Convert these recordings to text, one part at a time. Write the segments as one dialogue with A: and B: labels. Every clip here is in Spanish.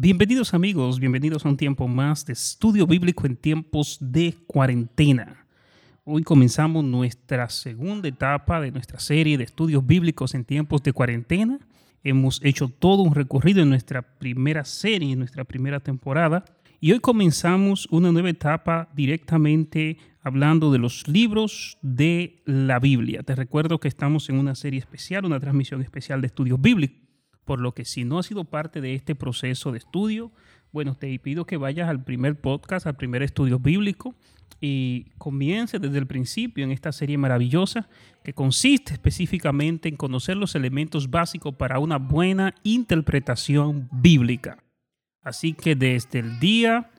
A: Bienvenidos amigos, bienvenidos a un tiempo más de estudio bíblico en tiempos de cuarentena. Hoy comenzamos nuestra segunda etapa de nuestra serie de estudios bíblicos en tiempos de cuarentena. Hemos hecho todo un recorrido en nuestra primera serie, en nuestra primera temporada. Y hoy comenzamos una nueva etapa directamente hablando de los libros de la Biblia. Te recuerdo que estamos en una serie especial, una transmisión especial de estudios bíblicos por lo que si no has sido parte de este proceso de estudio, bueno, te pido que vayas al primer podcast, al primer estudio bíblico y comience desde el principio en esta serie maravillosa que consiste específicamente en conocer los elementos básicos para una buena interpretación bíblica. Así que desde el día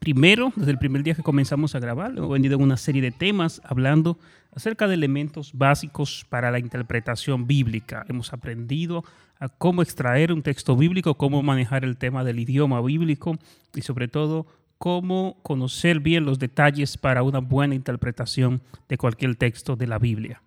A: primero, desde el primer día que comenzamos a grabar, hemos venido en una serie de temas hablando acerca de elementos básicos para la interpretación bíblica. Hemos aprendido a cómo extraer un texto bíblico, cómo manejar el tema del idioma bíblico y sobre todo cómo conocer bien los detalles para una buena interpretación de cualquier texto de la Biblia.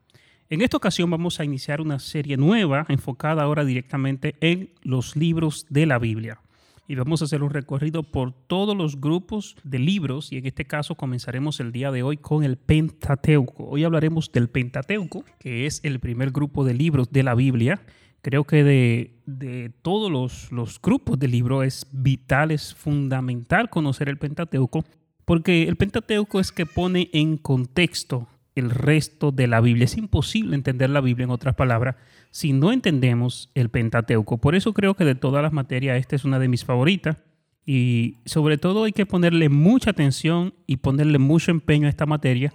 A: En esta ocasión vamos a iniciar una serie nueva enfocada ahora directamente en los libros de la Biblia y vamos a hacer un recorrido por todos los grupos de libros y en este caso comenzaremos el día de hoy con el Pentateuco. Hoy hablaremos del Pentateuco, que es el primer grupo de libros de la Biblia. Creo que de, todos los, los grupos de libros es vital, es fundamental conocer el Pentateuco, porque el Pentateuco es que pone en contexto el resto de la Biblia. Es imposible entender la Biblia, en otras palabras, si no entendemos el Pentateuco. Por eso creo que de todas las materias esta es una de mis favoritas. Y sobre todo hay que ponerle mucha atención y ponerle mucho empeño a esta materia,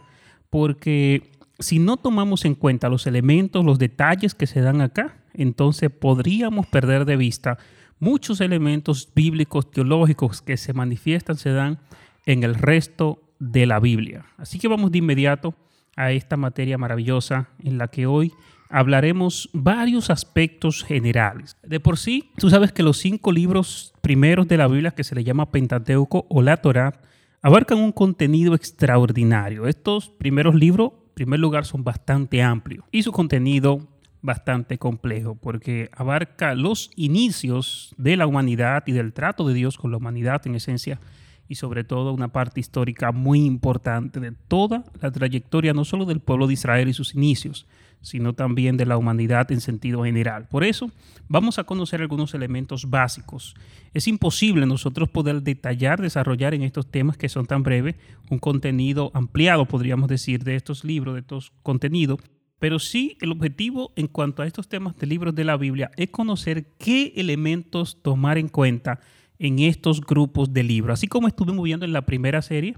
A: porque si no tomamos en cuenta los elementos, los detalles que se dan acá, entonces podríamos perder de vista muchos elementos bíblicos, teológicos que se manifiestan, se dan en el resto de la Biblia. Así que vamos de inmediato a esta materia maravillosa en la que hoy hablaremos varios aspectos generales. De por sí, tú sabes que los cinco libros primeros de la Biblia que se le llama Pentateuco o la Torá abarcan un contenido extraordinario. Estos primeros libros, en primer lugar, son bastante amplios y su contenido bastante complejo porque abarca los inicios de la humanidad y del trato de Dios con la humanidad en esencia y sobre todo una parte histórica muy importante de toda la trayectoria, no solo del pueblo de Israel y sus inicios, sino también de la humanidad en sentido general. Por eso vamos a conocer algunos elementos básicos. Es imposible nosotros poder detallar, desarrollar en estos temas que son tan breves un contenido ampliado, podríamos decir, de estos libros, de estos contenidos. Pero sí, el objetivo en cuanto a estos temas de libros de la Biblia es conocer qué elementos tomar en cuenta en estos grupos de libros. Así como estuvimos viendo en la primera serie,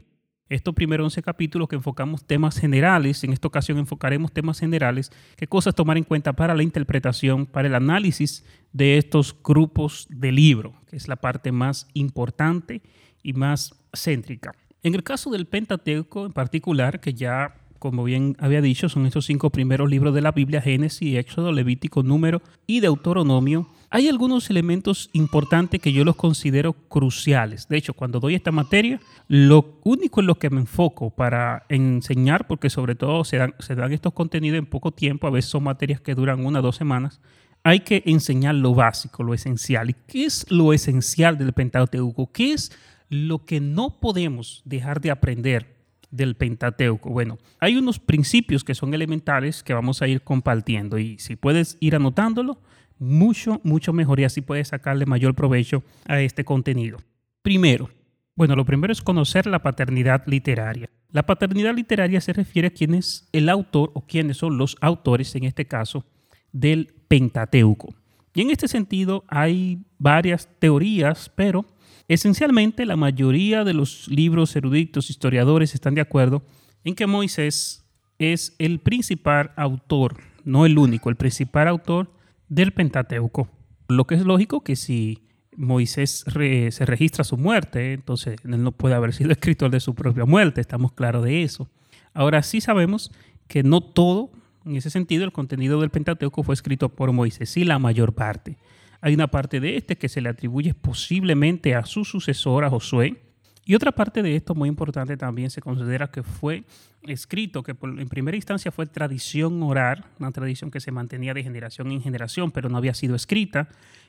A: estos primeros 11 capítulos que enfocamos temas generales, en esta ocasión enfocaremos temas generales, qué cosas tomar en cuenta para la interpretación, para el análisis de estos grupos de libro, que es la parte más importante y más céntrica. En el caso del Pentateuco en particular, que ya como bien había dicho, son estos cinco primeros libros de la Biblia, Génesis, Éxodo, Levítico, Número y Deuteronomio. Hay algunos elementos importantes que yo los considero cruciales. De hecho, cuando doy esta materia, lo único en lo que me enfoco para enseñar, porque sobre todo se dan, estos contenidos en poco tiempo, a veces son materias que duran una o dos semanas, hay que enseñar lo básico, lo esencial. ¿Y qué es lo esencial del Pentateuco? ¿Qué es lo que no podemos dejar de aprender del Pentateuco? Bueno, hay unos principios que son elementales que vamos a ir compartiendo y si puedes ir anotándolo, mucho, mucho mejor y así puedes sacarle mayor provecho a este contenido. Primero, bueno, lo primero es conocer la paternidad literaria. La paternidad literaria se refiere a quién es el autor o quiénes son los autores, en este caso, del Pentateuco. Y en este sentido hay varias teorías, pero Esencialmente, la mayoría de los libros eruditos, historiadores, están de acuerdo en que Moisés es el principal autor, no el único, el principal autor del Pentateuco. Lo que es lógico que si Moisés se registra su muerte, entonces él no puede haber sido escritor de su propia muerte, estamos claros de eso. Ahora sí sabemos que no todo, en ese sentido, el contenido del Pentateuco fue escrito por Moisés, sí la mayor parte. Hay una parte de este que se le atribuye posiblemente a su sucesor, a Josué. Y otra parte de esto muy importante también se considera que fue escrito, que en primera instancia fue tradición oral, una tradición que se mantenía de generación en generación, pero no había sido escrita.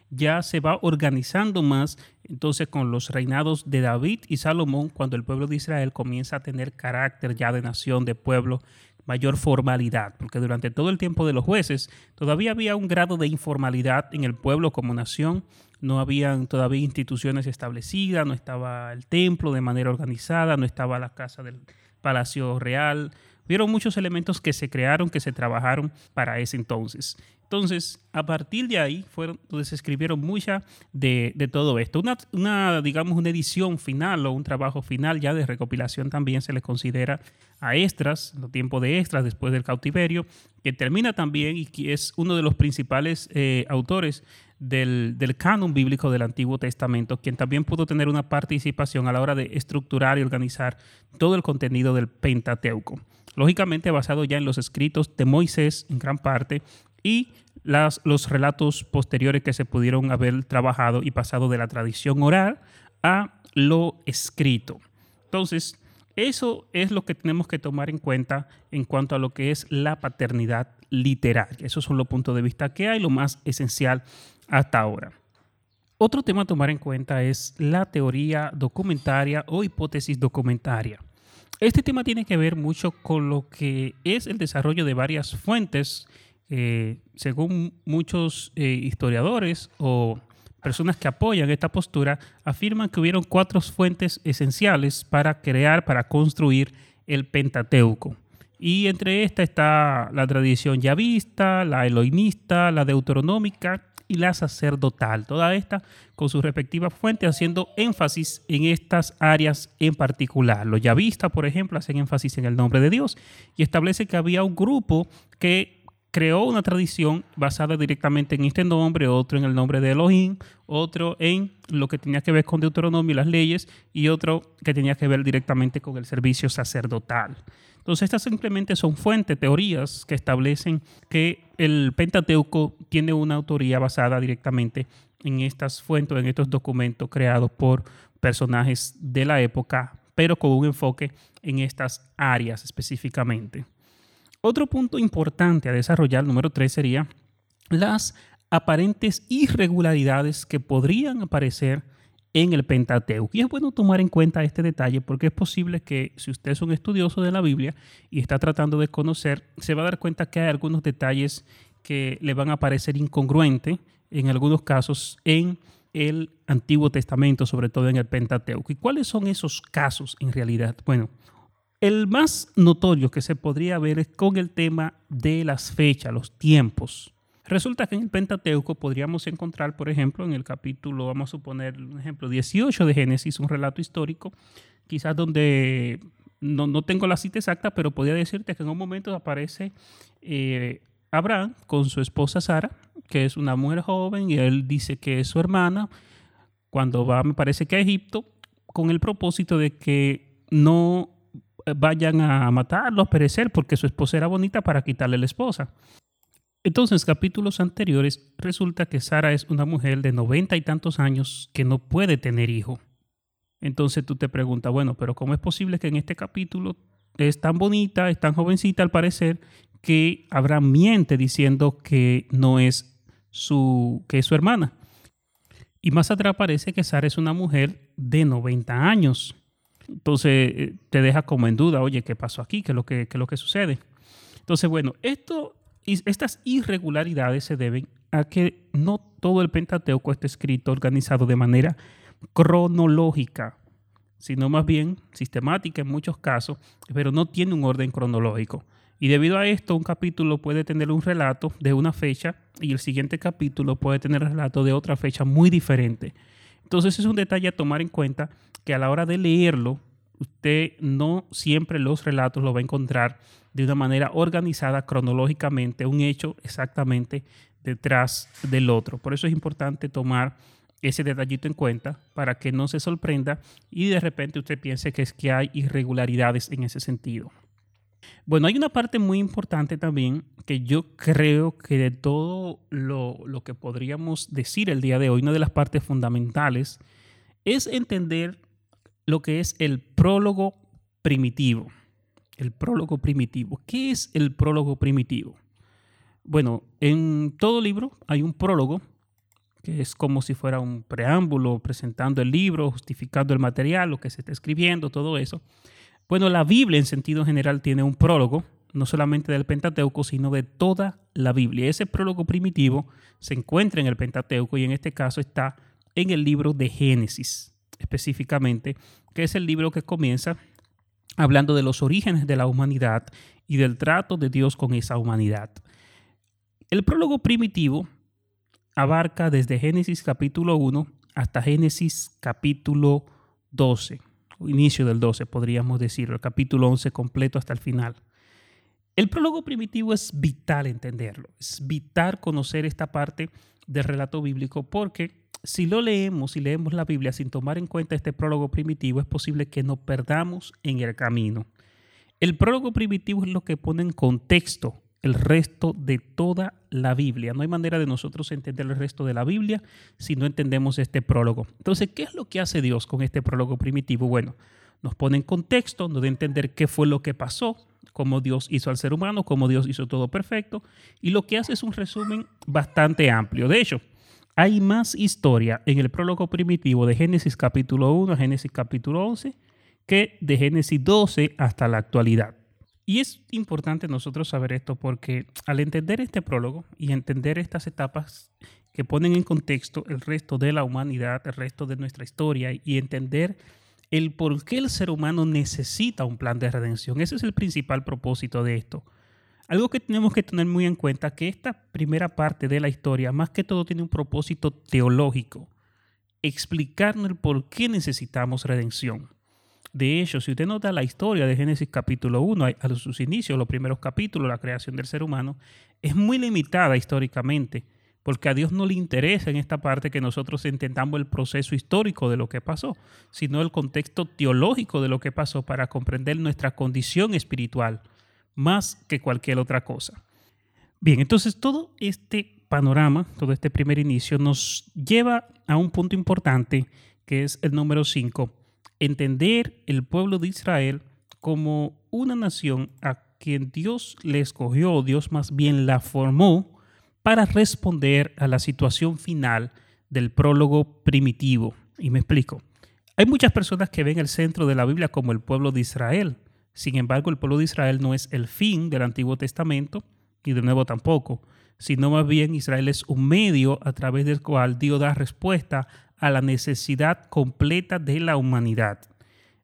A: ya se va organizando más entonces con los reinados de David y Salomón, cuando el pueblo de Israel comienza a tener carácter ya de nación, de pueblo, mayor formalidad, porque durante todo el tiempo de los jueces todavía había un grado de informalidad en el pueblo como nación, no habían todavía instituciones establecidas, no estaba el templo de manera organizada, no estaba la casa del palacio real, Hubieron muchos elementos que se crearon, que se trabajaron para ese entonces. Entonces, a partir de ahí fueron donde se escribieron mucha de, todo esto. Una, una, digamos, una edición final o un trabajo final ya de recopilación también se le considera a Estras, los tiempos de Estras después del cautiverio, que termina también y que es uno de los principales eh, autores del, del, canon bíblico del Antiguo Testamento, quien también pudo tener una participación a la hora de estructurar y organizar todo el contenido del Pentateuco. Lógicamente basado ya en los escritos de Moisés en gran parte y las, los relatos posteriores que se pudieron haber trabajado y pasado de la tradición oral a lo escrito. Entonces, eso es lo que tenemos que tomar en cuenta en cuanto a lo que es la paternidad literaria. Esos son los puntos de vista que hay, lo más esencial hasta ahora. Otro tema a tomar en cuenta es la teoría documentaria o hipótesis documentaria. Este tema tiene que ver mucho con lo que es el desarrollo de varias fuentes eh, según muchos eh, historiadores o personas que apoyan esta postura, afirman que hubieron cuatro fuentes esenciales para crear, para construir el Pentateuco. Y entre estas está la tradición yavista, la eloinista, la deuteronómica y la sacerdotal. Toda esta con sus respectivas fuentes haciendo énfasis en estas áreas en particular. Los yavistas, por ejemplo, hacen énfasis en el nombre de Dios y establece que había un grupo que creó una tradición basada directamente en este nombre, otro en el nombre de Elohim, otro en lo que tenía que ver con Deuteronomio y las leyes, y otro que tenía que ver directamente con el servicio sacerdotal. Entonces, estas simplemente son fuentes, teorías que establecen que el Pentateuco tiene una autoría basada directamente en estas fuentes, en estos documentos creados por personajes de la época, pero con un enfoque en estas áreas específicamente. Otro punto importante a desarrollar, número tres, sería las aparentes irregularidades que podrían aparecer en el Pentateuco. Y es bueno tomar en cuenta este detalle porque es posible que si usted es un estudioso de la Biblia y está tratando de conocer, se va a dar cuenta que hay algunos detalles que le van a parecer incongruentes en algunos casos en el Antiguo Testamento, sobre todo en el Pentateuco. ¿Y cuáles son esos casos en realidad? Bueno, el más notorio que se podría ver es con el tema de las fechas, los tiempos. Resulta que en el Pentateuco podríamos encontrar, por ejemplo, en el capítulo, vamos a suponer un ejemplo, 18 de Génesis, un relato histórico, quizás donde no, tengo la cita exacta, pero podría decirte que en un momento aparece eh, Abraham con su esposa Sara, que es una mujer joven, y él dice que es su hermana, cuando va, me parece que a Egipto, con el propósito de que no vayan a matarlo, a perecer, porque su esposa era bonita para quitarle la esposa. Entonces, capítulos anteriores, resulta que Sara es una mujer de noventa y tantos años que no puede tener hijo. Entonces tú te preguntas, bueno, pero ¿cómo es posible que en este capítulo es tan bonita, es tan jovencita al parecer, que Abraham miente diciendo que no es su, que es su hermana? Y más atrás parece que Sara es una mujer de 90 años. Entonces eh, te deja como en duda, oye, ¿qué pasó aquí? ¿Qué es lo que, qué es lo que sucede? Entonces, bueno, esto, estas irregularidades se deben a que no todo el Pentateuco está escrito, organizado de manera cronológica, sino más bien sistemática en muchos casos, pero no tiene un orden cronológico. Y debido a esto, un capítulo puede tener un relato de una fecha y el siguiente capítulo puede tener relato de otra fecha muy diferente. Entonces es un detalle a tomar en cuenta que a la hora de leerlo, usted no siempre los relatos lo va a encontrar de una manera organizada cronológicamente, un hecho exactamente detrás del otro. Por eso es importante tomar ese detallito en cuenta para que no se sorprenda y de repente usted piense que es que hay irregularidades en ese sentido. Bueno, hay una parte muy importante también que yo creo que de todo lo, lo que podríamos decir el día de hoy, una de las partes fundamentales, es entender lo que es el prólogo primitivo. El prólogo primitivo. ¿Qué es el prólogo primitivo? Bueno, en todo libro hay un prólogo que es como si fuera un preámbulo presentando el libro, justificando el material, lo que se está escribiendo, todo eso. Bueno, la Biblia en sentido general tiene un prólogo, no solamente del Pentateuco, sino de toda la Biblia. Ese prólogo primitivo se encuentra en el Pentateuco y en este caso está en el libro de Génesis, específicamente, que es el libro que comienza hablando de los orígenes de la humanidad y del trato de Dios con esa humanidad. El prólogo primitivo abarca desde Génesis capítulo 1 hasta Génesis capítulo 12, inicio del 12 podríamos decirlo, el capítulo 11 completo hasta el final. El prólogo primitivo es vital entenderlo, es vital conocer esta parte del relato bíblico porque si lo leemos y leemos la Biblia sin tomar en cuenta este prólogo primitivo, es posible que nos perdamos en el camino. El prólogo primitivo es lo que pone en contexto el resto de toda la Biblia. No hay manera de nosotros entender el resto de la Biblia si no entendemos este prólogo. Entonces, ¿qué es lo que hace Dios con este prólogo primitivo? Bueno, nos pone en contexto, nos da a entender qué fue lo que pasó, cómo Dios hizo al ser humano, cómo Dios hizo todo perfecto, y lo que hace es un resumen bastante amplio. De hecho, hay más historia en el prólogo primitivo de Génesis capítulo 1 a Génesis capítulo 11 que de Génesis 12 hasta la actualidad. Y es importante nosotros saber esto porque al entender este prólogo y entender estas etapas que ponen en contexto el resto de la humanidad, el resto de nuestra historia y entender el por qué el ser humano necesita un plan de redención. Ese es el principal propósito de esto. Algo que tenemos que tener muy en cuenta que esta primera parte de la historia más que todo tiene un propósito teológico, explicarnos el por qué necesitamos redención. De hecho, si usted nota la historia de Génesis capítulo 1, a sus inicios, los primeros capítulos, la creación del ser humano, es muy limitada históricamente, porque a Dios no le interesa en esta parte que nosotros entendamos el proceso histórico de lo que pasó, sino el contexto teológico de lo que pasó para comprender nuestra condición espiritual, más que cualquier otra cosa. Bien, entonces todo este panorama, todo este primer inicio nos lleva a un punto importante que es el número 5, entender el pueblo de Israel como una nación a quien Dios le escogió, Dios más bien la formó para responder a la situación final del prólogo primitivo. Y me explico. Hay muchas personas que ven el centro de la Biblia como el pueblo de Israel. Sin embargo, el pueblo de Israel no es el fin del Antiguo Testamento y del Nuevo tampoco, sino más bien Israel es un medio a través del cual Dios da respuesta a la necesidad completa de la humanidad.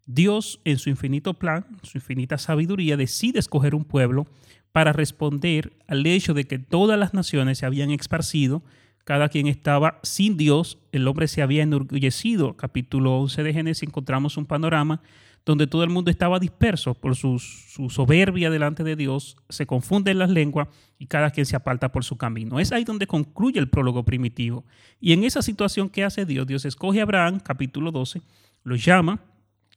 A: Dios, en su infinito plan, su infinita sabiduría, decide escoger un pueblo para responder al hecho de que todas las naciones se habían esparcido, cada quien estaba sin Dios, el hombre se había enorgullecido. Capítulo 11 de Génesis encontramos un panorama donde todo el mundo estaba disperso por su, soberbia delante de Dios, se confunden las lenguas y cada quien se aparta por su camino. Es ahí donde concluye el prólogo primitivo. Y en esa situación que hace Dios, Dios escoge a Abraham, capítulo 12, lo llama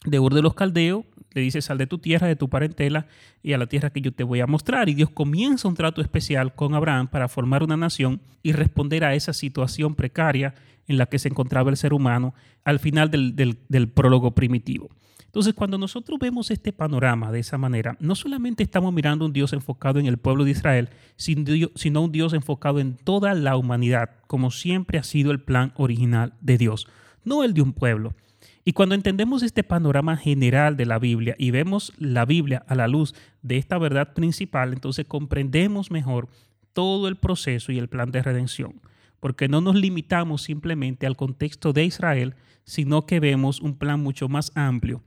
A: de Ur de los Caldeos, le dice, sal de tu tierra, de tu parentela y a la tierra que yo te voy a mostrar. Y Dios comienza un trato especial con Abraham para formar una nación y responder a esa situación precaria en la que se encontraba el ser humano al final del prólogo primitivo. Entonces, cuando nosotros vemos este panorama de esa manera, no solamente estamos mirando un Dios enfocado en el pueblo de Israel, sino un Dios enfocado en toda la humanidad, como siempre ha sido el plan original de Dios, no el de un pueblo. Y cuando entendemos este panorama general de la Biblia y vemos la Biblia a la luz de esta verdad principal, entonces comprendemos mejor todo el proceso y el plan de redención, porque no nos limitamos simplemente al contexto de Israel, sino que vemos un plan mucho más amplio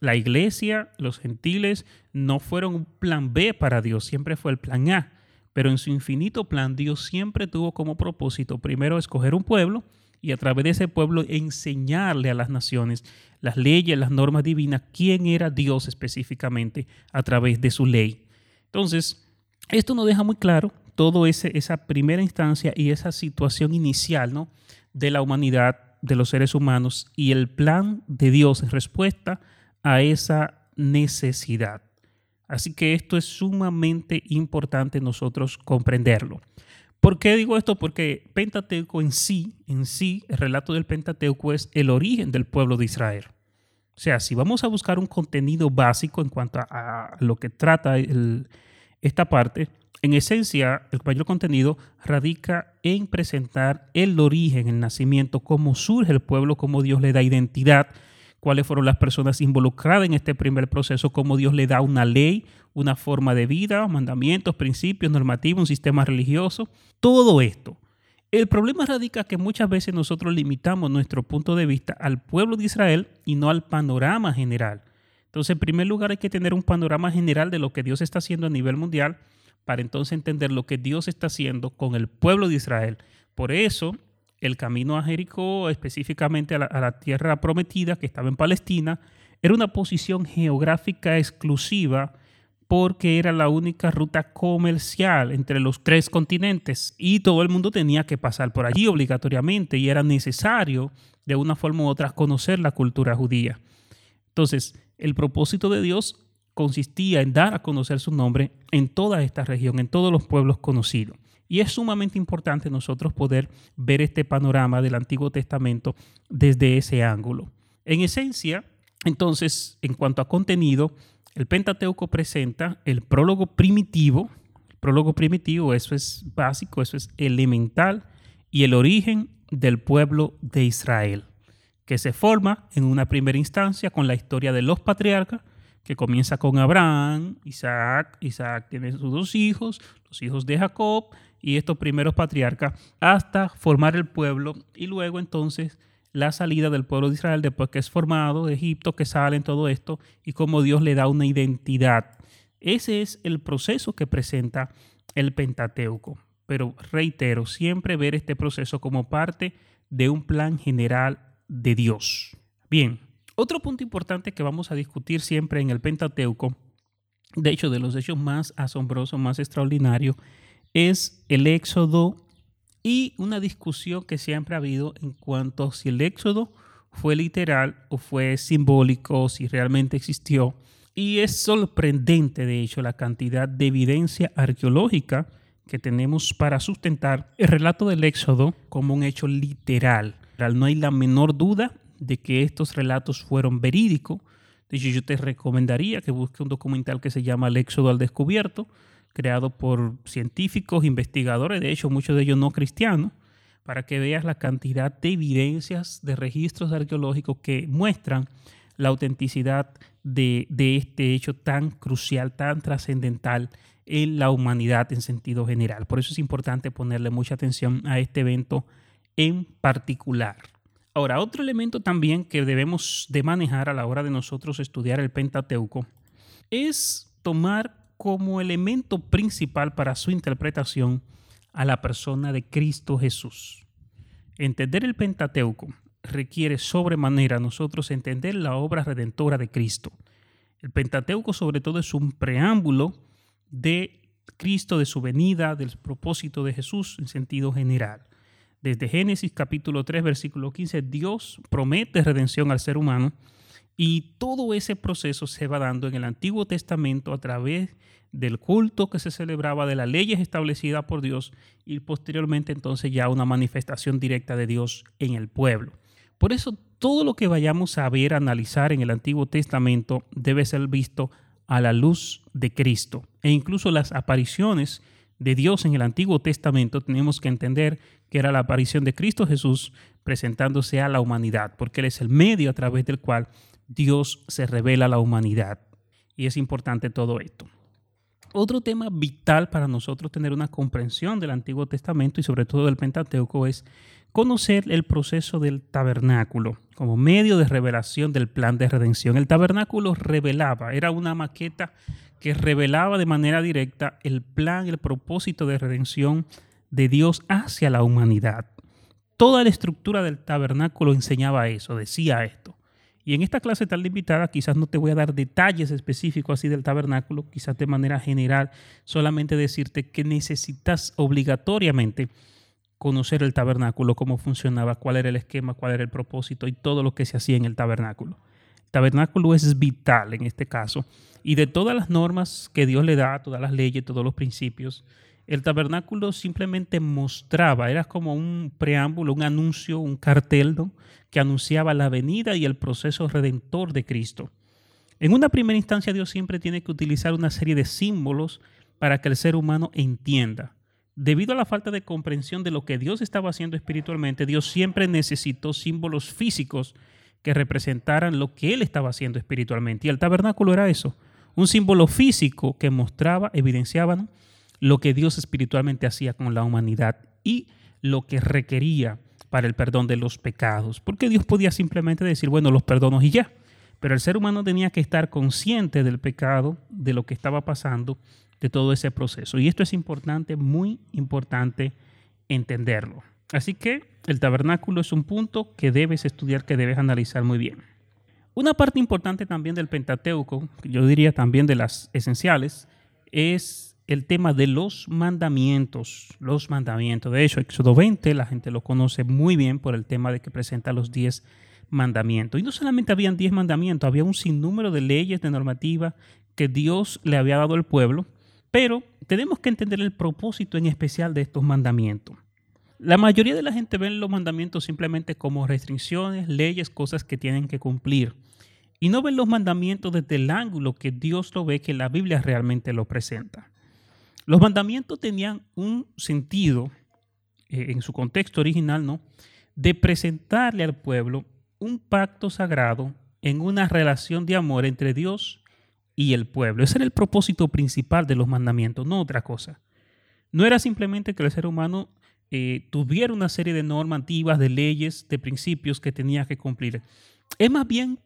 A: la iglesia, los gentiles, no fueron un plan B para Dios, siempre fue el plan A. Pero en su infinito plan, Dios siempre tuvo como propósito primero escoger un pueblo y a través de ese pueblo enseñarle a las naciones las leyes, las normas divinas, quién era Dios específicamente a través de su ley. Entonces, esto nos deja muy claro todo ese, esa primera instancia y esa situación inicial ¿no? de la humanidad, de los seres humanos y el plan de Dios en respuesta a esa necesidad. Así que esto es sumamente importante nosotros comprenderlo. ¿Por qué digo esto? Porque Pentateuco en sí, en sí, el relato del Pentateuco es el origen del pueblo de Israel. O sea, si vamos a buscar un contenido básico en cuanto a, lo que trata esta parte, En esencia, el mayor contenido radica en presentar el origen, el nacimiento, cómo surge el pueblo, cómo Dios le da identidad, cuáles fueron las personas involucradas en este primer proceso, cómo Dios le da una ley, una forma de vida, mandamientos, principios, normativos, un sistema religioso, todo esto. El problema radica que muchas veces nosotros limitamos nuestro punto de vista al pueblo de Israel y no al panorama general. Entonces, en primer lugar, hay que tener un panorama general de lo que Dios está haciendo a nivel mundial para entonces entender lo que Dios está haciendo con el pueblo de Israel. Por eso, el camino a Jericó, específicamente a la, tierra prometida que estaba en Palestina, era una posición geográfica exclusiva porque era la única ruta comercial entre los tres continentes y todo el mundo tenía que pasar por allí obligatoriamente y era necesario de una forma u otra conocer la cultura judía. Entonces, el propósito de Dios consistía en dar a conocer su nombre en toda esta región, en todos los pueblos conocidos. Y es sumamente importante nosotros poder ver este panorama del Antiguo Testamento desde ese ángulo. En esencia, entonces, en cuanto a contenido, el Pentateuco presenta el prólogo primitivo. Prólogo primitivo, eso es básico, eso es elemental, y el origen del pueblo de Israel, que se forma en una primera instancia con la historia de los patriarcas, que comienza con Abraham, Isaac, Isaac tiene sus dos hijos, los hijos de Jacob, y estos primeros patriarcas hasta formar el pueblo y luego entonces la salida del pueblo de Israel después que es formado de Egipto, que sale en todo esto y cómo Dios le da una identidad. Ese es el proceso que presenta el Pentateuco. Pero reitero, siempre ver este proceso como parte de un plan general de Dios. Bien, otro punto importante que vamos a discutir siempre en el Pentateuco, de hecho de los hechos más asombrosos, más extraordinarios, es el éxodo y una discusión que siempre ha habido en cuanto a si el éxodo fue literal o fue simbólico, si realmente existió. Y es sorprendente, de hecho, la cantidad de evidencia arqueológica que tenemos para sustentar el relato del éxodo como un hecho literal. No hay la menor duda de que estos relatos fueron verídicos. Yo te recomendaría que busques un documental que se llama El Éxodo al Descubierto, creado por científicos, investigadores, de hecho muchos de ellos no cristianos, para que veas la cantidad de evidencias, de registros arqueológicos que muestran la autenticidad de este hecho tan crucial, tan trascendental en la humanidad en sentido general. Por eso es importante ponerle mucha atención a este evento en particular. Ahora, otro elemento también que debemos de manejar a la hora de nosotros estudiar el Pentateuco es tomar como elemento principal para su interpretación a la persona de Cristo Jesús. Entender el Pentateuco requiere sobremanera nosotros entender la obra redentora de Cristo. El Pentateuco sobre todo es un preámbulo de Cristo, de su venida, del propósito de Jesús en sentido general. Desde Génesis capítulo 3, versículo 15, Dios promete redención al ser humano y todo ese proceso se va dando en el Antiguo Testamento a través del culto que se celebraba, de las leyes establecidas por Dios y posteriormente entonces ya una manifestación directa de Dios en el pueblo. Por eso todo lo que vayamos a ver, analizar en el Antiguo Testamento debe ser visto a la luz de Cristo. E incluso las apariciones de Dios en el Antiguo Testamento tenemos que entender que era la aparición de Cristo Jesús presentándose a la humanidad, porque Él es el medio a través del cual Dios se revela a la humanidad. Y es importante todo esto. Otro tema vital para nosotros tener una comprensión del Antiguo Testamento y sobre todo del Pentateuco es conocer el proceso del tabernáculo como medio de revelación del plan de redención. El tabernáculo revelaba, era una maqueta que revelaba de manera directa el plan, el propósito de redención de Dios hacia la humanidad. Toda la estructura del tabernáculo enseñaba eso, decía esto. Y en esta clase tan limitada quizás no te voy a dar detalles específicos así del tabernáculo, quizás de manera general, solamente decirte que necesitas obligatoriamente conocer el tabernáculo, cómo funcionaba, cuál era el esquema, cuál era el propósito y todo lo que se hacía en el tabernáculo. Tabernáculo es vital en este caso. Y de todas las normas que Dios le da, todas las leyes, todos los principios, el tabernáculo simplemente mostraba, era como un preámbulo, un anuncio, un cartel que anunciaba la venida y el proceso redentor de Cristo. En una primera instancia Dios siempre tiene que utilizar una serie de símbolos para que el ser humano entienda. Debido a la falta de comprensión de lo que Dios estaba haciendo espiritualmente, Dios siempre necesitó símbolos físicos que representaran lo que Él estaba haciendo espiritualmente. Y el tabernáculo era eso, un símbolo físico que mostraba, evidenciaba lo que Dios espiritualmente hacía con la humanidad y lo que requería para el perdón de los pecados. Porque Dios podía simplemente decir, bueno, los perdonos y ya. Pero el ser humano tenía que estar consciente del pecado, de lo que estaba pasando, de todo ese proceso. Y esto es importante, muy importante entenderlo. Así que el tabernáculo es un punto que debes estudiar, que debes analizar muy bien. Una parte importante también del Pentateuco, yo diría también de las esenciales, es el tema de los mandamientos. Los mandamientos. De hecho, Éxodo 20, la gente lo conoce muy bien por el tema de que presenta los 10 mandamientos. Y no solamente habían 10 mandamientos, había un sinnúmero de leyes, de normativa que Dios le había dado al pueblo, pero tenemos que entender el propósito en especial de estos mandamientos. La mayoría de la gente ve los mandamientos simplemente como restricciones, leyes, cosas que tienen que cumplir. Y no ven los mandamientos desde el ángulo que Dios lo ve, que la Biblia realmente lo presenta. Los mandamientos tenían un sentido, eh, en su contexto original, ¿no? De presentarle al pueblo un pacto sagrado en una relación de amor entre Dios y el pueblo. Ese era el propósito principal de los mandamientos, no otra cosa. No era simplemente que el ser humano eh, tuviera una serie de normas antiguas, de leyes, de principios que tenía que cumplir. Es más bien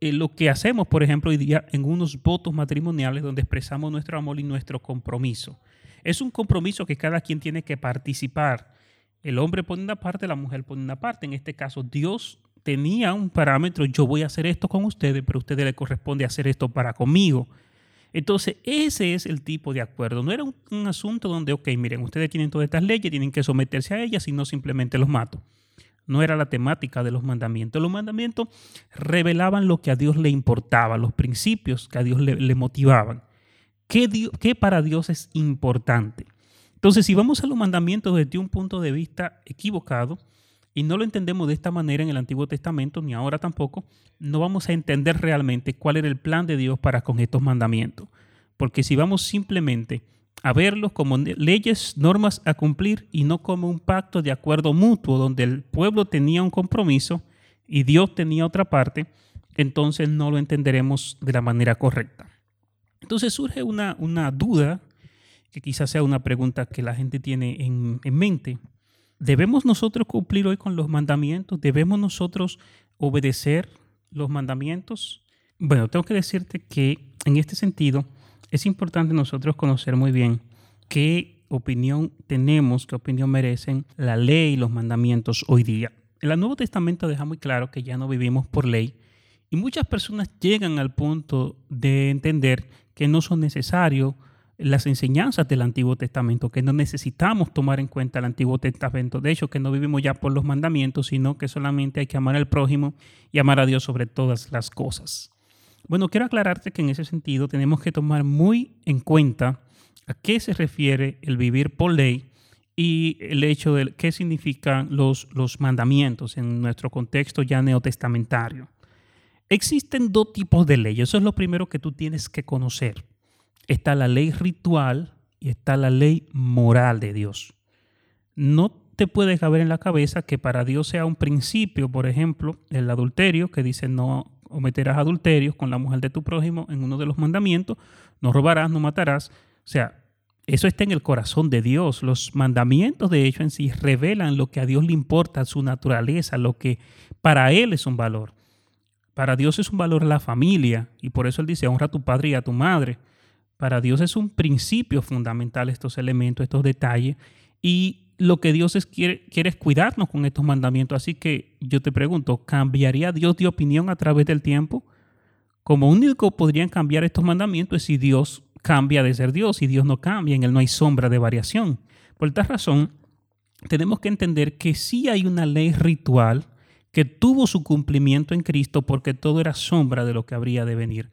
A: eh, lo que hacemos, por ejemplo, hoy día en unos votos matrimoniales donde expresamos nuestro amor y nuestro compromiso. Es un compromiso que cada quien tiene que participar. El hombre pone una parte, la mujer pone una parte. En este caso, Dios tenía un parámetro, yo voy a hacer esto con ustedes, pero a ustedes les corresponde hacer esto para conmigo. Entonces, ese es el tipo de acuerdo. No era un, asunto donde, ok, miren, ustedes tienen todas estas leyes, tienen que someterse a ellas, sino simplemente los mato. No era la temática de los mandamientos. Los mandamientos revelaban lo que a Dios le importaba, los principios que a Dios le, motivaban. ¿Qué, ¿Qué para Dios es importante? Entonces, si vamos a los mandamientos desde un punto de vista equivocado, y no lo entendemos de esta manera en el Antiguo Testamento, ni ahora tampoco, no vamos a entender realmente cuál era el plan de Dios para con estos mandamientos. Porque si vamos simplemente a verlos como leyes, normas a cumplir y no como un pacto de acuerdo mutuo donde el pueblo tenía un compromiso y Dios tenía otra parte, entonces no lo entenderemos de la manera correcta. Entonces surge una, una duda, que quizás sea una pregunta que la gente tiene en, en mente, ¿Debemos nosotros cumplir hoy con los mandamientos? ¿Debemos nosotros obedecer los mandamientos? Bueno, tengo que decirte que en este sentido es importante nosotros conocer muy bien qué opinión tenemos, qué opinión merecen la ley y los mandamientos hoy día. El Nuevo Testamento deja muy claro que ya no vivimos por ley y muchas personas llegan al punto de entender que no son necesarios las enseñanzas del Antiguo Testamento, que no necesitamos tomar en cuenta el Antiguo Testamento. De hecho, que no vivimos ya por los mandamientos, sino que solamente hay que amar al prójimo y amar a Dios sobre todas las cosas. Bueno, quiero aclararte que en ese sentido tenemos que tomar muy en cuenta a qué se refiere el vivir por ley y el hecho de qué significan los, los mandamientos en nuestro contexto ya neotestamentario. Existen dos tipos de leyes, eso es lo primero que tú tienes que conocer está la ley ritual y está la ley moral de Dios. No te puede caber en la cabeza que para Dios sea un principio, por ejemplo, el adulterio, que dice no cometerás adulterios con la mujer de tu prójimo en uno de los mandamientos, no robarás, no matarás. O sea, eso está en el corazón de Dios. Los mandamientos, de hecho, en sí revelan lo que a Dios le importa, su naturaleza, lo que para Él es un valor. Para Dios es un valor la familia, y por eso Él dice, honra a tu padre y a tu madre. Para Dios es un principio fundamental estos elementos, estos detalles. Y lo que Dios quiere, quiere es cuidarnos con estos mandamientos. Así que yo te pregunto, ¿cambiaría Dios de opinión a través del tiempo? Como único podrían cambiar estos mandamientos es si Dios cambia de ser Dios y Dios no cambia, en Él no hay sombra de variación. Por esta razón, tenemos que entender que sí hay una ley ritual que tuvo su cumplimiento en Cristo porque todo era sombra de lo que habría de venir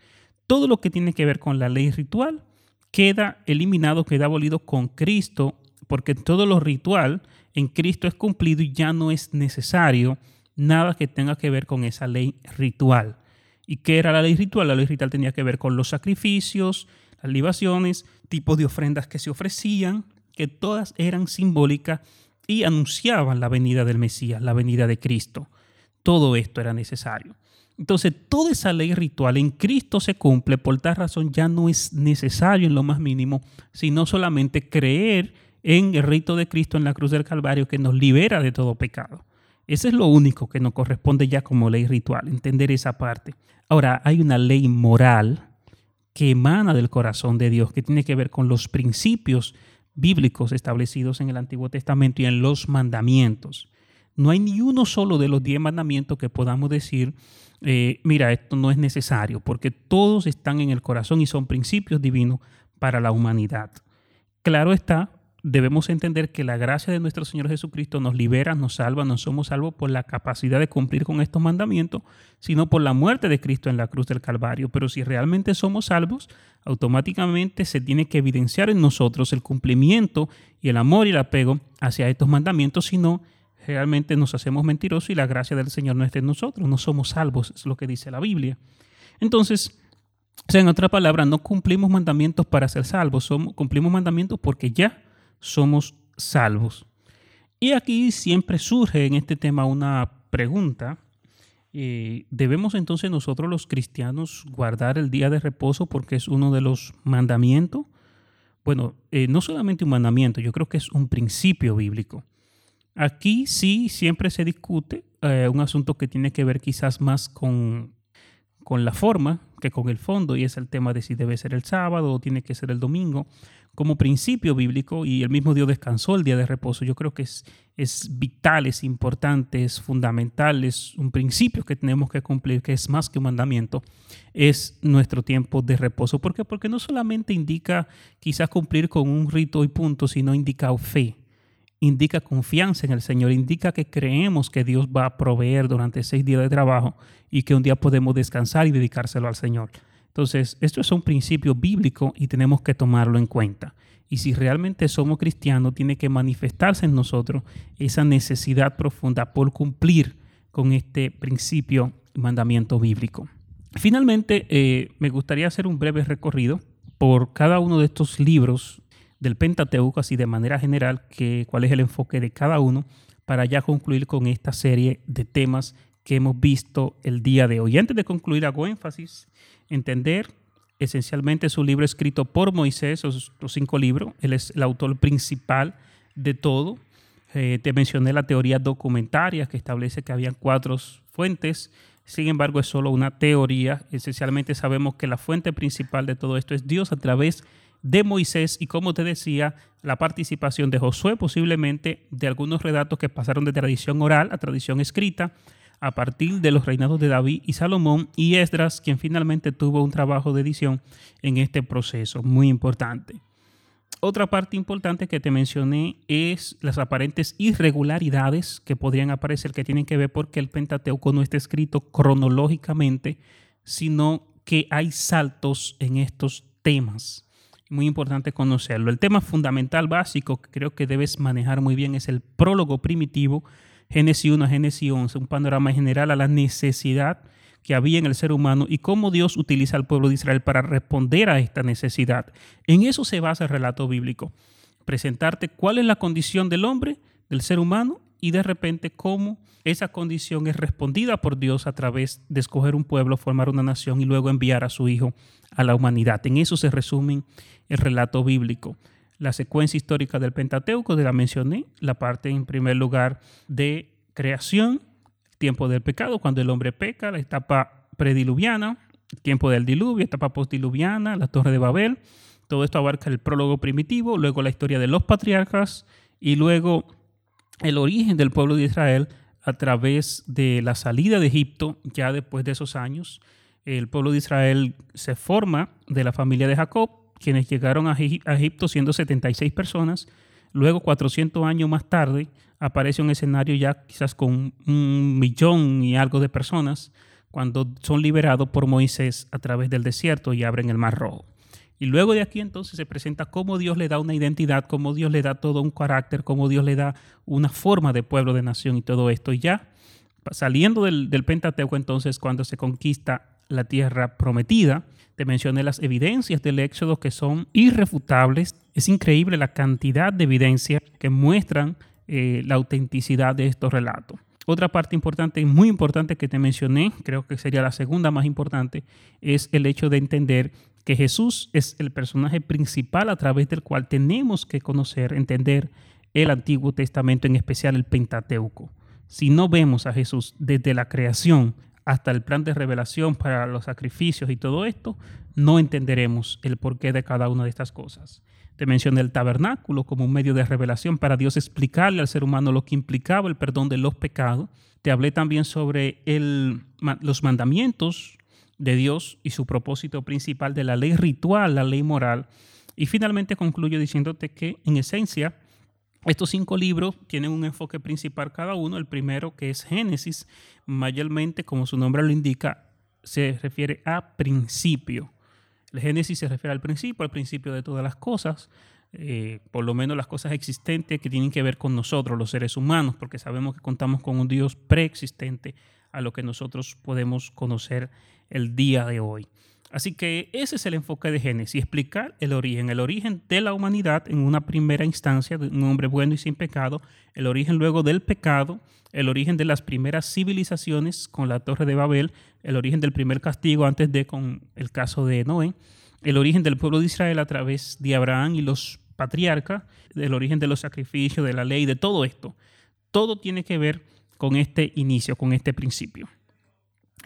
A: todo lo que tiene que ver con la ley ritual queda eliminado, queda abolido con Cristo, porque todo lo ritual en Cristo es cumplido y ya no es necesario nada que tenga que ver con esa ley ritual. ¿Y qué era la ley ritual? La ley ritual tenía que ver con los sacrificios, las libaciones, tipos de ofrendas que se ofrecían, que todas eran simbólicas y anunciaban la venida del Mesías, la venida de Cristo. Todo esto era necesario. Entonces, toda esa ley ritual en Cristo se cumple, por tal razón ya no es necesario en lo más mínimo, sino solamente creer en el rito de Cristo en la cruz del Calvario que nos libera de todo pecado. Ese es lo único que nos corresponde ya como ley ritual, entender esa parte. Ahora, hay una ley moral que emana del corazón de Dios, que tiene que ver con los principios bíblicos establecidos en el Antiguo Testamento y en los mandamientos. No hay ni uno solo de los diez mandamientos que podamos decir, eh, mira, esto no es necesario, porque todos están en el corazón y son principios divinos para la humanidad. Claro está, debemos entender que la gracia de nuestro Señor Jesucristo nos libera, nos salva, no somos salvos por la capacidad de cumplir con estos mandamientos, sino por la muerte de Cristo en la cruz del Calvario. Pero si realmente somos salvos, automáticamente se tiene que evidenciar en nosotros el cumplimiento y el amor y el apego hacia estos mandamientos, si no, realmente nos hacemos mentirosos y la gracia del Señor no está en nosotros, no somos salvos, es lo que dice la Biblia. Entonces, en otra palabra, no cumplimos mandamientos para ser salvos, somos, cumplimos mandamientos porque ya somos salvos. Y aquí siempre surge en este tema una pregunta. Eh, ¿Debemos entonces nosotros los cristianos guardar el día de reposo porque es uno de los mandamientos? Bueno, eh, no solamente un mandamiento, yo creo que es un principio bíblico. Aquí sí siempre se discute eh, un asunto que tiene que ver quizás más con, con la forma que con el fondo, y es el tema de si debe ser el sábado o tiene que ser el domingo como principio bíblico y el mismo Dios descansó el día de reposo. Yo creo que es, es vital, es importante, es fundamental, es un principio que tenemos que cumplir, que es más que un mandamiento, es nuestro tiempo de reposo. ¿Por qué? Porque no solamente indica quizás cumplir con un rito y punto, sino indica fe, indica confianza en el Señor, indica que creemos que Dios va a proveer durante seis días de trabajo y que un día podemos descansar y dedicárselo al Señor. Entonces, esto es un principio bíblico y tenemos que tomarlo en cuenta. Y si realmente somos cristianos, tiene que manifestarse en nosotros esa necesidad profunda por cumplir con este principio y mandamiento bíblico. Finalmente, eh, me gustaría hacer un breve recorrido por cada uno de estos libros del Pentateuco, así de manera general, que, cuál es el enfoque de cada uno, para ya concluir con esta serie de temas que hemos visto el día de hoy. Antes de concluir, hago énfasis entender esencialmente su libro escrito por Moisés, los, cinco libros. Él es el autor principal de todo. Eh, te mencioné la teoría documentaria que establece que habían cuatro fuentes. Sin embargo, es solo una teoría. Esencialmente sabemos que la fuente principal de todo esto es Dios a través de Moisés y, como te decía, la participación de Josué, posiblemente de algunos relatos que pasaron de tradición oral a tradición escrita, a partir de los reinados de David y Salomón y Esdras, quien finalmente tuvo un trabajo de edición en este proceso, muy importante. Otra parte importante que te mencioné es las aparentes irregularidades que podrían aparecer, que tienen que ver porque el Pentateuco no está escrito cronológicamente, sino que hay saltos en estos temas. Muy importante conocerlo. El tema fundamental básico que creo que debes manejar muy bien es el prólogo primitivo, Génesis 1 a Génesis 11, un panorama general a la necesidad que había en el ser humano y cómo Dios utiliza al pueblo de Israel para responder a esta necesidad. En eso se basa el relato bíblico. Presentarte cuál es la condición del hombre, del ser humano, y de repente cómo esa condición es respondida por Dios a través de escoger un pueblo, formar una nación y luego enviar a su Hijo a la humanidad. En eso se resume el relato bíblico la secuencia histórica del Pentateuco, de la mencioné, la parte en primer lugar de creación, tiempo del pecado, cuando el hombre peca, la etapa prediluviana, tiempo del diluvio, etapa postdiluviana, la torre de Babel. Todo esto abarca el prólogo primitivo, luego la historia de los patriarcas y luego el origen del pueblo de Israel a través de la salida de Egipto, ya después de esos años. El pueblo de Israel se forma de la familia de Jacob, quienes llegaron a, Egipto siendo 76 personas. Luego, 400 años más tarde, aparece un escenario ya quizás con un millón y algo de personas cuando son liberados por Moisés a través del desierto y abren el Mar Rojo. Y luego de aquí entonces se presenta cómo Dios le da una identidad, cómo Dios le da todo un carácter, cómo Dios le da una forma de pueblo, de nación y todo esto. Y ya saliendo del, del Pentateuco entonces cuando se conquista la tierra prometida. Te mencioné las evidencias del Éxodo que son irrefutables. Es increíble la cantidad de evidencias que muestran eh, la autenticidad de estos relatos. Otra parte importante, muy importante que te mencioné, creo que sería la segunda más importante, es el hecho de entender que Jesús es el personaje principal a través del cual tenemos que conocer, entender el Antiguo Testamento, en especial el Pentateuco. Si no vemos a Jesús desde la creación hasta el plan de revelación para los sacrificios y todo esto, no entenderemos el porqué de cada una de estas cosas. Te mencioné el tabernáculo como un medio de revelación para Dios explicarle al ser humano lo que implicaba el perdón de los pecados. Te hablé también sobre los mandamientos de Dios y su propósito principal de la ley ritual, la ley moral. Y finalmente concluyo diciéndote que en esencia estos cinco libros tienen un enfoque principal cada uno. El primero, que es Génesis, mayormente, como su nombre lo indica, se refiere a principio. El Génesis se refiere al principio, al principio de todas las cosas, eh, por lo menos las cosas existentes que tienen que ver con nosotros, los seres humanos, porque sabemos que contamos con un Dios preexistente a lo que nosotros podemos conocer el día de hoy. Así que ese es el enfoque de Génesis, explicar el origen, el origen de la humanidad en una primera instancia, de un hombre bueno y sin pecado, el origen luego del pecado, el origen de las primeras civilizaciones con la Torre de Babel, el origen del primer castigo antes de con el caso de Noé, el origen del pueblo de Israel a través de Abraham y los patriarcas, el origen de los sacrificios, de la ley, de todo esto. Todo tiene que ver con este inicio, con este principio.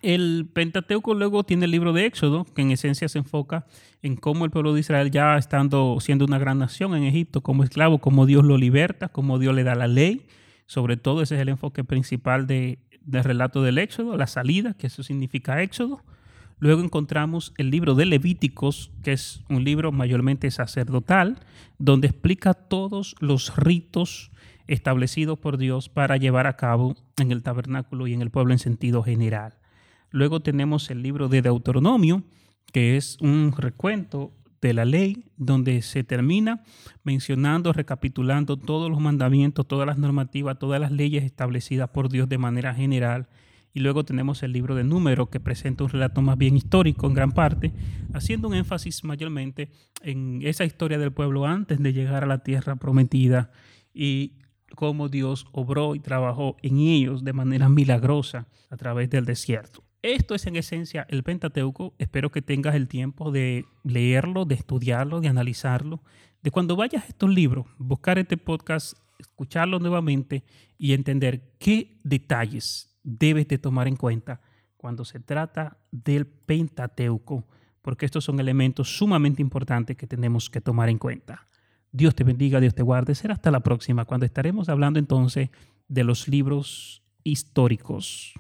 A: El Pentateuco luego tiene el libro de Éxodo, que en esencia se enfoca en cómo el pueblo de Israel ya estando siendo una gran nación en Egipto como esclavo, cómo Dios lo liberta, cómo Dios le da la ley. Sobre todo ese es el enfoque principal de, del relato del Éxodo, la salida, que eso significa Éxodo. Luego encontramos el libro de Levíticos, que es un libro mayormente sacerdotal, donde explica todos los ritos establecidos por Dios para llevar a cabo en el tabernáculo y en el pueblo en sentido general. Luego tenemos el libro de Deuteronomio, que es un recuento de la ley, donde se termina mencionando, recapitulando todos los mandamientos, todas las normativas, todas las leyes establecidas por Dios de manera general. Y luego tenemos el libro de Número, que presenta un relato más bien histórico en gran parte, haciendo un énfasis mayormente en esa historia del pueblo antes de llegar a la tierra prometida y cómo Dios obró y trabajó en ellos de manera milagrosa a través del desierto. Esto es en esencia el Pentateuco. Espero que tengas el tiempo de leerlo, de estudiarlo, de analizarlo, de cuando vayas a estos libros, buscar este podcast, escucharlo nuevamente y entender qué detalles debes de tomar en cuenta cuando se trata del Pentateuco, porque estos son elementos sumamente importantes que tenemos que tomar en cuenta. Dios te bendiga, Dios te guarde. Será hasta la próxima, cuando estaremos hablando entonces de los libros históricos.